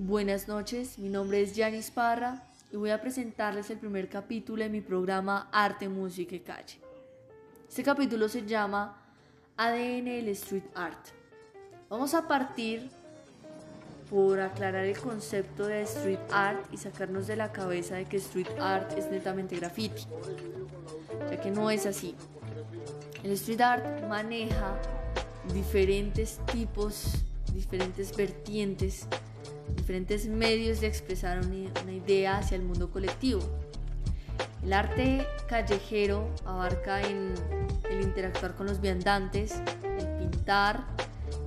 Buenas noches, mi nombre es Yanis Parra y voy a presentarles el primer capítulo de mi programa Arte, Música y Calle. Este capítulo se llama ADN del Street Art. Vamos a partir por aclarar el concepto de street art y sacarnos de la cabeza de que street art es netamente graffiti, ya que no es así. El street art maneja diferentes tipos, diferentes vertientes, diferentes medios de expresar una, idea hacia el mundo colectivo. El arte callejero abarca en el interactuar con los viandantes, el pintar,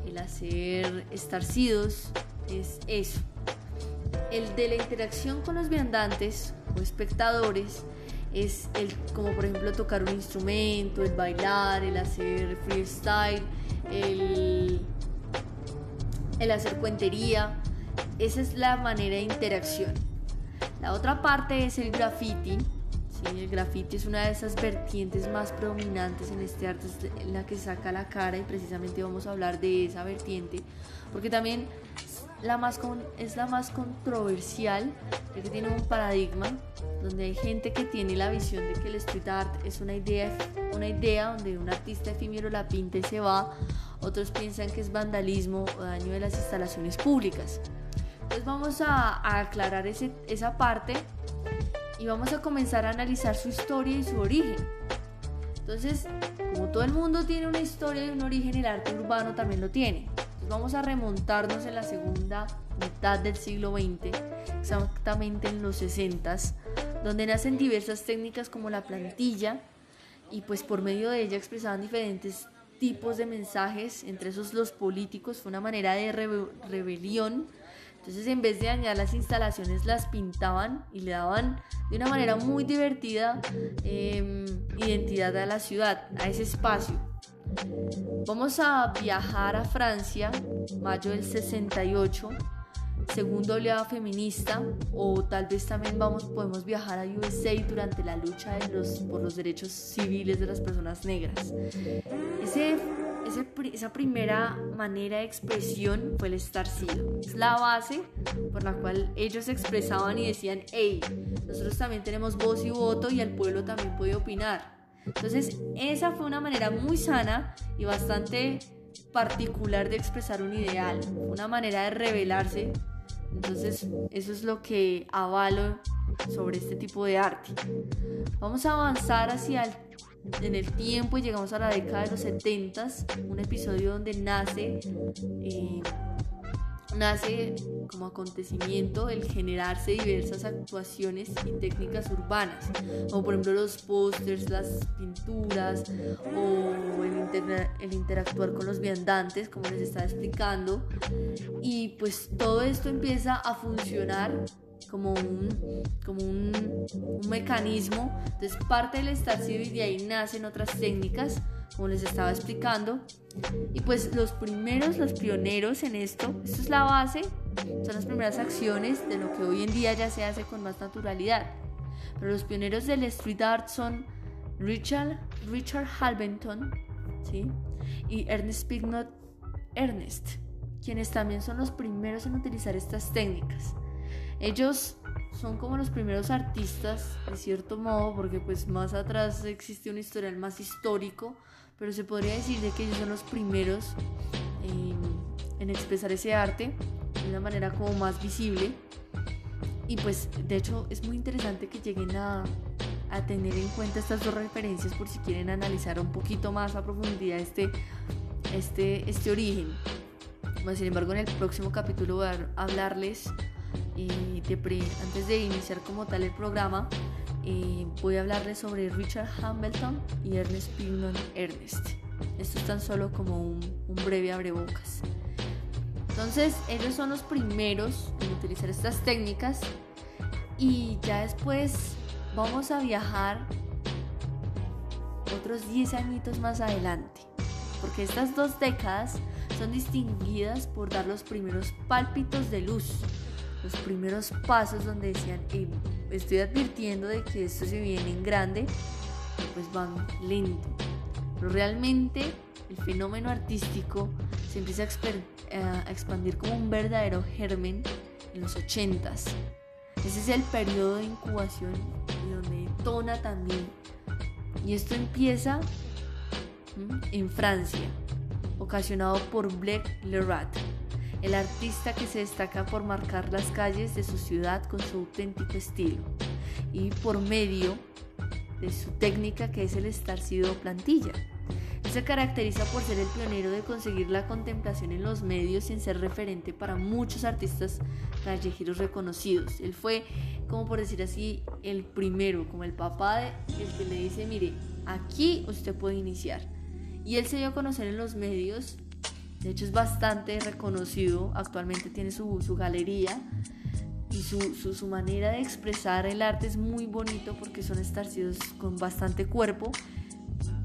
el hacer estarcidos, es eso. El de la interacción con los viandantes o espectadores es el como por ejemplo tocar un instrumento, el bailar, el hacer freestyle, el, el hacer cuentería. Esa es la manera de interacción. La otra parte es el graffiti. El graffiti es una de esas vertientes más predominantes en este arte, en la que saca la cara y precisamente vamos a hablar de esa vertiente, porque también la más es la más controversial, ya que tiene un paradigma donde hay gente que tiene la visión de que el street art es una idea, una idea donde un artista efímero la pinta y se va, otros piensan que es vandalismo o daño de las instalaciones públicas. Entonces vamos a, aclarar ese, esa parte y vamos a comenzar a analizar su historia y su origen. Entonces, como todo el mundo tiene una historia y un origen, el arte urbano también lo tiene vamos a remontarnos en la segunda mitad del siglo XX, exactamente en los 60, donde nacen diversas técnicas como la plantilla y pues por medio de ella expresaban diferentes tipos de mensajes, entre esos los políticos, fue una manera de rebelión. Entonces en vez de dañar las instalaciones las pintaban y le daban de una manera muy divertida em, identidad a la ciudad, a ese espacio. Vamos a viajar a Francia, mayo del 68, segunda oleada feminista, o tal vez también vamos, podemos viajar a USA durante la lucha por los derechos civiles de las personas negras. Ese, esa primera manera de expresión fue el estarcido. Es la base por la cual ellos expresaban y decían, hey, nosotros también tenemos voz y voto y el pueblo también puede opinar. Entonces, esa fue una manera muy sana y bastante particular de expresar un ideal, una manera de revelarse. Entonces, eso es lo que avalo sobre este tipo de arte. Vamos a avanzar hacia el, en el tiempo y llegamos a la década de los 70, un episodio donde nace eh, nace como acontecimiento el generarse diversas actuaciones y técnicas urbanas, como por ejemplo los pósters, las pinturas o el, el, interactuar con los viandantes, como les estaba explicando. Y pues todo esto empieza a funcionar como un, como un, un mecanismo. Entonces parte del estarcido y de ahí nacen otras técnicas como les estaba explicando. Y pues los primeros, los pioneros en esto, esto es la base, son las primeras acciones de lo que hoy en día ya se hace con más naturalidad. Pero los pioneros del street art son Richard, Richard Halbenton ¿sí? y Ernest Pignot Ernest, quienes también son los primeros en utilizar estas técnicas. Ellos son como los primeros artistas, de cierto modo, porque pues más atrás existe un historial más histórico, pero se podría decir de que ellos son los primeros en, expresar ese arte de una manera como más visible. Y pues de hecho es muy interesante que lleguen a, a tener en cuenta estas dos referencias por si quieren analizar un poquito más a profundidad este, este, este origen. sin embargo, en el próximo capítulo voy a hablarles y antes de iniciar como tal el programa, eh, voy a hablarles sobre Richard Hamilton y Ernest Pignon Ernest. Esto es tan solo como un, un breve abrebocas. Entonces, ellos son los primeros en utilizar estas técnicas y ya después vamos a viajar otros 10 añitos más adelante, porque estas dos décadas son distinguidas por dar los primeros pálpitos de luz los primeros pasos donde decían, estoy advirtiendo de que esto se viene en grande, pues van lento. Pero realmente el fenómeno artístico se empieza a, expandir como un verdadero germen en los 80s. Ese es el periodo de incubación y donde detona también. Y esto empieza en Francia, ocasionado por Black Lerat, el artista que se destaca por marcar las calles de su ciudad con su auténtico estilo y por medio de su técnica que es el estarcido plantilla. Se caracteriza por ser el pionero de conseguir la contemplación en los medios sin ser referente para muchos artistas callejeros reconocidos. Él fue, como por decir así, el primero, como el papá de, el que le dice, mire, aquí usted puede iniciar. Y él se dio a conocer en los medios, de hecho es bastante reconocido, actualmente tiene su, su galería y su, su, manera de expresar el arte es muy bonito porque son estarcidos con bastante cuerpo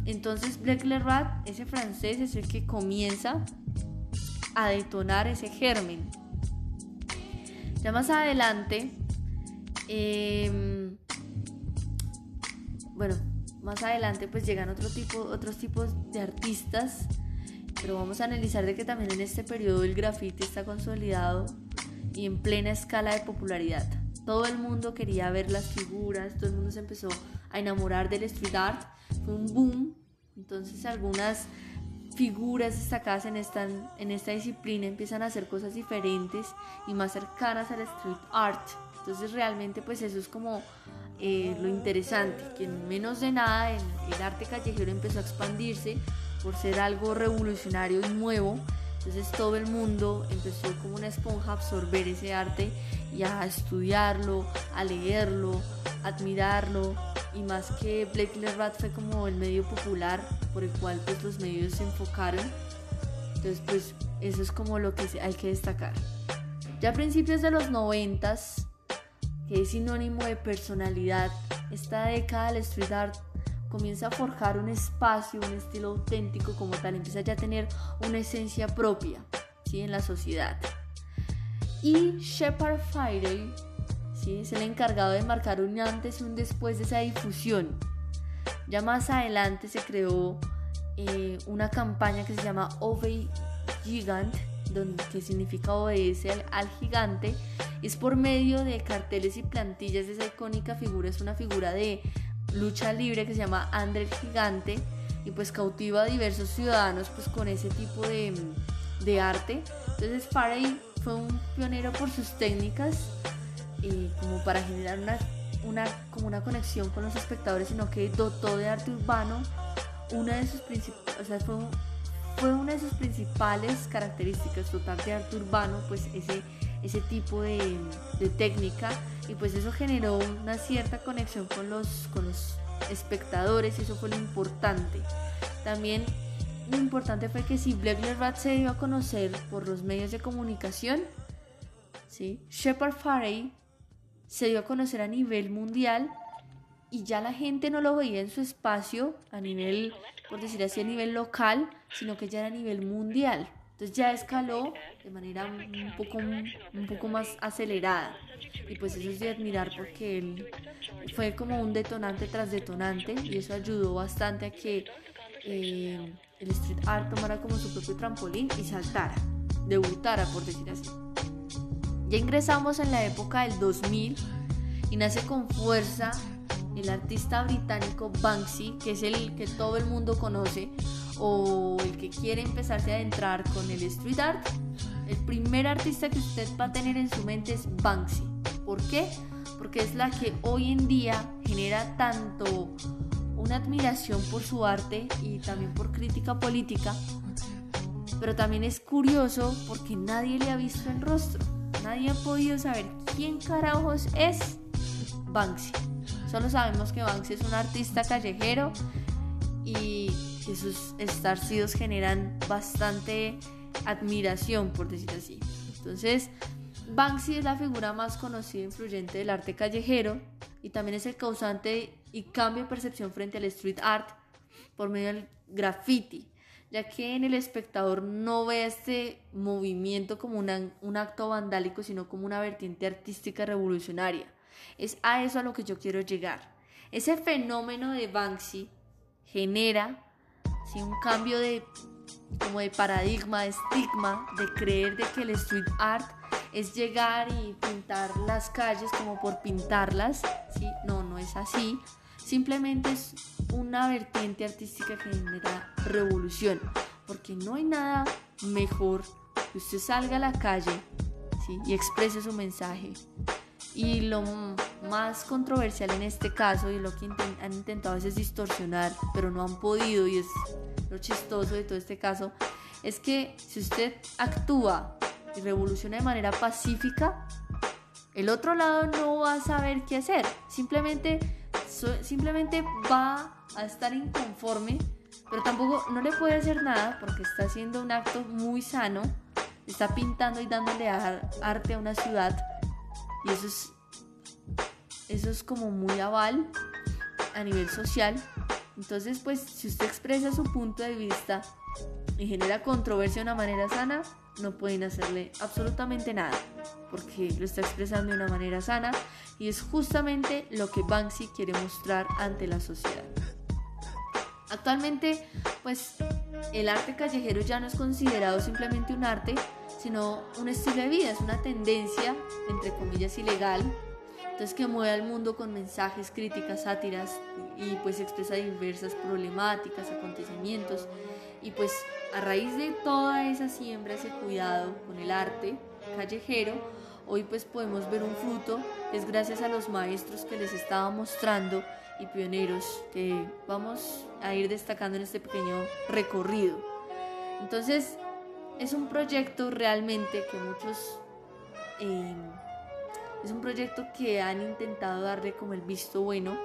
entonces Black Rat, ese francés, es el que comienza a detonar ese germen. Ya más adelante, em, bueno, más adelante pues llegan otro tipo, otros tipos de artistas, pero vamos a analizar de que también en este periodo el graffiti está consolidado y en plena escala de popularidad. Todo el mundo quería ver las figuras, todo el mundo se empezó a enamorar del street art fue un boom. Entonces algunas figuras destacadas en esta, en esta disciplina empiezan a hacer cosas diferentes y más cercanas al street art. Entonces realmente pues eso es como eh, lo interesante, que en menos de nada el arte callejero empezó a expandirse por ser algo revolucionario y nuevo. Entonces todo el mundo empezó como una esponja a absorber ese arte y a estudiarlo, a leerlo, admirarlo, y más que Black Rat fue como el medio popular por el cual pues los medios se enfocaron. Entonces pues eso es como lo que hay que destacar. Ya a principios de los noventas, que es sinónimo de personalidad, esta década del street art comienza a forjar un espacio, un estilo auténtico como tal, empieza ya a tener una esencia propia ¿sí? en la sociedad. Y Shepard Fairey es el encargado de marcar un antes y un después de esa difusión. Ya más adelante se creó eh, una campaña que se llama Obey Gigant, donde, que significa obedecer al, gigante. Es por medio de carteles y plantillas de esa icónica figura. Es una figura de lucha libre que se llama Andre el Gigante y pues cautiva a diversos ciudadanos pues con ese tipo de, de arte. Entonces Farey fue un pionero por sus técnicas como para generar una, una, como una conexión con los espectadores, sino que dotó de arte urbano una de sus o sea, fue, fue una de sus principales características, total de arte urbano, pues ese, ese tipo de, técnica y pues eso generó una cierta conexión con los, con los espectadores y eso fue lo importante. También lo importante fue que si Black Rat se dio a conocer por los medios de comunicación, ¿sí? Shepard Fairey se dio a conocer a nivel mundial y ya la gente no lo veía en su espacio a nivel, por decir así, a nivel local, sino que ya era a nivel mundial. Entonces ya escaló de manera un poco, un poco más acelerada. Y pues eso es de admirar porque él fue como un detonante tras detonante y eso ayudó bastante a que eh, el street art tomara como su propio trampolín y saltara, debutara por decir así. Ya ingresamos en la época del 2000 y nace con fuerza el artista británico Banksy, que es el que todo el mundo conoce, o el que quiere empezarse a adentrar con el street art. El primer artista que usted va a tener en su mente es Banksy. ¿Por qué? Porque es la que hoy en día genera tanto una admiración por su arte y también por crítica política, pero también es curioso porque nadie le ha visto el rostro nadie ha podido saber quién carajos es Banksy. Solo sabemos que Banksy es un artista callejero y que sus estarcidos generan bastante admiración, por decir así. Entonces, Banksy es la figura más conocida e influyente del arte callejero y también es el causante y cambio de percepción frente al street art por medio del graffiti ya que en el espectador no ve este movimiento como un acto vandálico, sino como una vertiente artística revolucionaria. Es a eso a lo que yo quiero llegar. Ese fenómeno de Banksy genera un cambio de, como de paradigma, de estigma, de creer de que el street art es llegar y pintar las calles como por pintarlas, ¿sí? No, no es así. Simplemente es una vertiente artística que genera revolución, porque no hay nada mejor que usted salga a la calle ¿sí? y exprese su mensaje. Y lo más controversial en este caso, y lo que han intentado a veces distorsionar, pero no han podido, y es lo chistoso de todo este caso, es que si usted actúa y revoluciona de manera pacífica, el otro lado no va a saber qué hacer. Simplemente, simplemente va a estar inconforme, pero tampoco no le puede hacer nada porque está haciendo un acto muy sano, está pintando y dándole arte a una ciudad y eso es, eso es como muy aval a nivel social. Entonces, pues si usted expresa su punto de vista y genera controversia de una manera sana, no pueden hacerle absolutamente nada, porque lo está expresando de una manera sana y es justamente lo que Banksy quiere mostrar ante la sociedad. Actualmente, pues el arte callejero ya no es considerado simplemente un arte, sino un estilo de vida, es una tendencia, entre comillas, ilegal, entonces que mueve al mundo con mensajes, críticas, sátiras y pues expresa diversas problemáticas, acontecimientos y pues a raíz de toda esa siembra, ese cuidado con el arte callejero, hoy pues podemos ver un fruto, es gracias a los maestros que les estaba mostrando y pioneros que vamos a ir destacando en este pequeño recorrido. Entonces, es un proyecto realmente que muchos... Em, es un proyecto que han intentado darle como el visto bueno,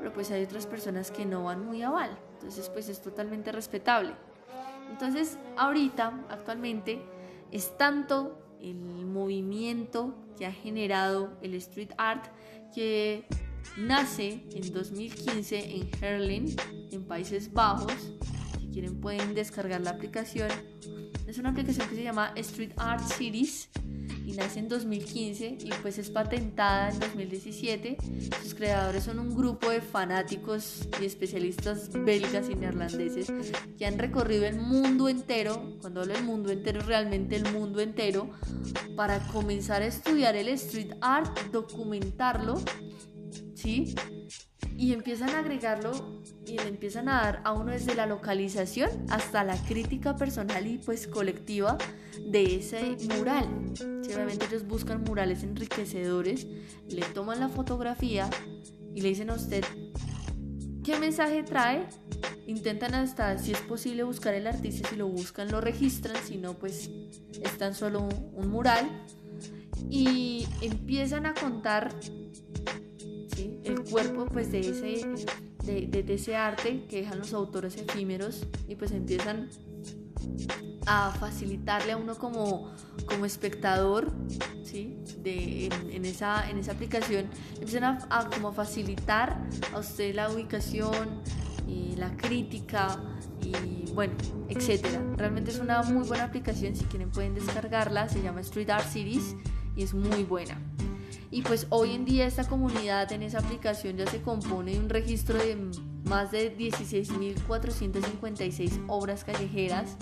pero pues hay otras personas que no van muy a aval. Entonces, pues es totalmente respetable. Entonces, ahorita, actualmente, es tanto el movimiento que ha generado el street art que nace en 2015 en Herlin, en Países Bajos. Si quieren pueden descargar la aplicación. Es una aplicación que se llama Street Art Cities y nace en 2015 y pues es patentada en 2017. Sus creadores son un grupo de fanáticos y especialistas belgas y neerlandeses que han recorrido el mundo entero, cuando hablo del mundo entero, realmente el mundo entero, para comenzar a estudiar el street art, documentarlo, ¿sí? Y empiezan a agregarlo y le empiezan a dar a uno desde la localización hasta la crítica personal y pues colectiva de ese mural. obviamente ellos buscan murales enriquecedores, le toman la fotografía y le dicen a usted qué mensaje trae. Intentan hasta, si es posible, buscar el artista. Si lo buscan, lo registran. Si no, pues es tan solo un, mural. Y empiezan a contar el cuerpo pues, de ese de, ese arte que dejan los autores efímeros y pues empiezan a facilitarle a uno como, como espectador, ¿sí? De, en, esa, en esa aplicación, empiezan a, como facilitar a usted la ubicación y la crítica y bueno, etcétera. Realmente es una muy buena aplicación, si quieren pueden descargarla, se llama Street Art Series y es muy buena. Y pues hoy en día esta comunidad en esa aplicación ya se compone de un registro de más de 16.456 obras callejeras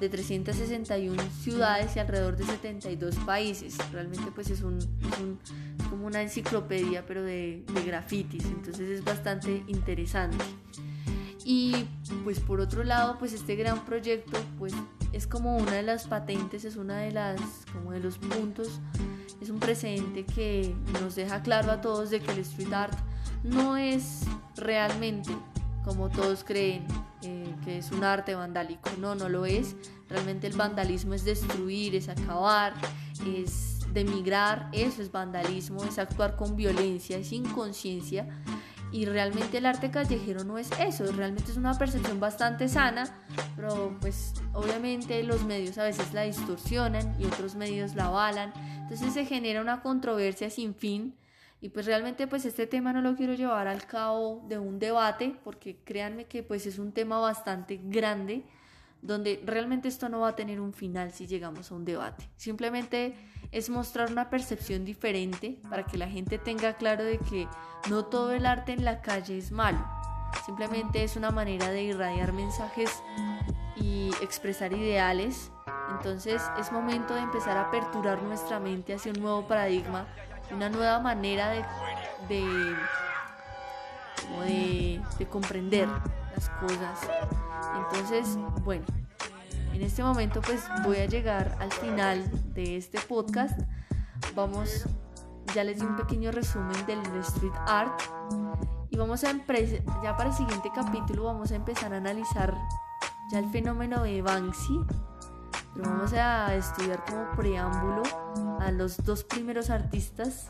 de 361 ciudades y alrededor de 72 países. Realmente pues es, un, como una enciclopedia pero de, de grafitis, entonces es bastante interesante. Y pues por otro lado pues este gran proyecto pues es como una de las patentes, es una de las como de los puntos es un presente que nos deja claro a todos de que el street art no es realmente como todos creen eh, que es un arte vandálico. No, no lo es. Realmente el vandalismo es destruir, es acabar, es demigrar, eso es vandalismo, es actuar con violencia, es inconsciencia y realmente el arte callejero no es eso, realmente es una percepción bastante sana, pero pues obviamente los medios a veces la distorsionan y otros medios la avalan, entonces se genera una controversia sin fin y pues realmente pues este tema no lo quiero llevar al cabo de un debate porque créanme que pues es un tema bastante grande donde realmente esto no va a tener un final si llegamos a un debate. Simplemente es mostrar una percepción diferente para que la gente tenga claro de que no todo el arte en la calle es malo. Simplemente es una manera de irradiar mensajes y expresar ideales. Entonces es momento de empezar a aperturar nuestra mente hacia un nuevo paradigma, una nueva manera de, de, de comprender las cosas. Entonces, bueno, en este momento pues voy a llegar al final de este podcast. Vamos, ya les di un pequeño resumen del street art y vamos a ya para el siguiente capítulo vamos a empezar a analizar ya el fenómeno de Banksy. Pero vamos a estudiar como preámbulo a los dos primeros artistas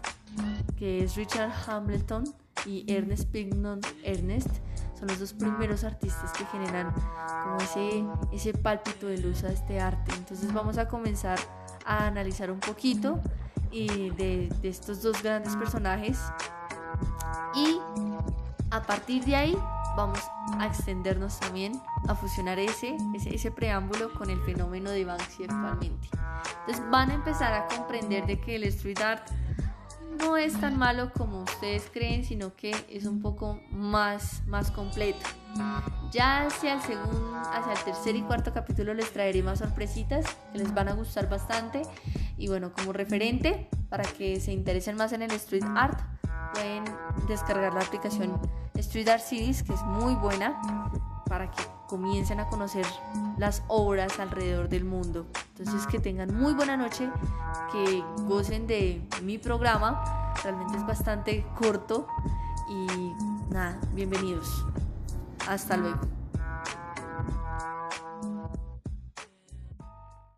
que es Richard Hamilton y Ernest Pignon Ernest son los dos primeros artistas que generan como ese, ese pálpito de luz a este arte. Entonces vamos a comenzar a analizar un poquito y de, de estos dos grandes personajes y a partir de ahí vamos a extendernos también a fusionar ese, ese, ese, preámbulo con el fenómeno de Banksy actualmente. Entonces van a empezar a comprender de que el street art no es tan malo como ustedes creen, sino que es un poco más, más completo. Ya hacia el segundo, hacia el tercer y cuarto capítulo les traeré más sorpresitas que les van a gustar bastante. Y bueno, como referente, para que se interesen más en el street art, pueden descargar la aplicación Street Art Series, que es muy buena para que comiencen a conocer las obras alrededor del mundo. Entonces que tengan muy buena noche, que gocen de mi programa, realmente es bastante corto y nada, bienvenidos. Hasta luego.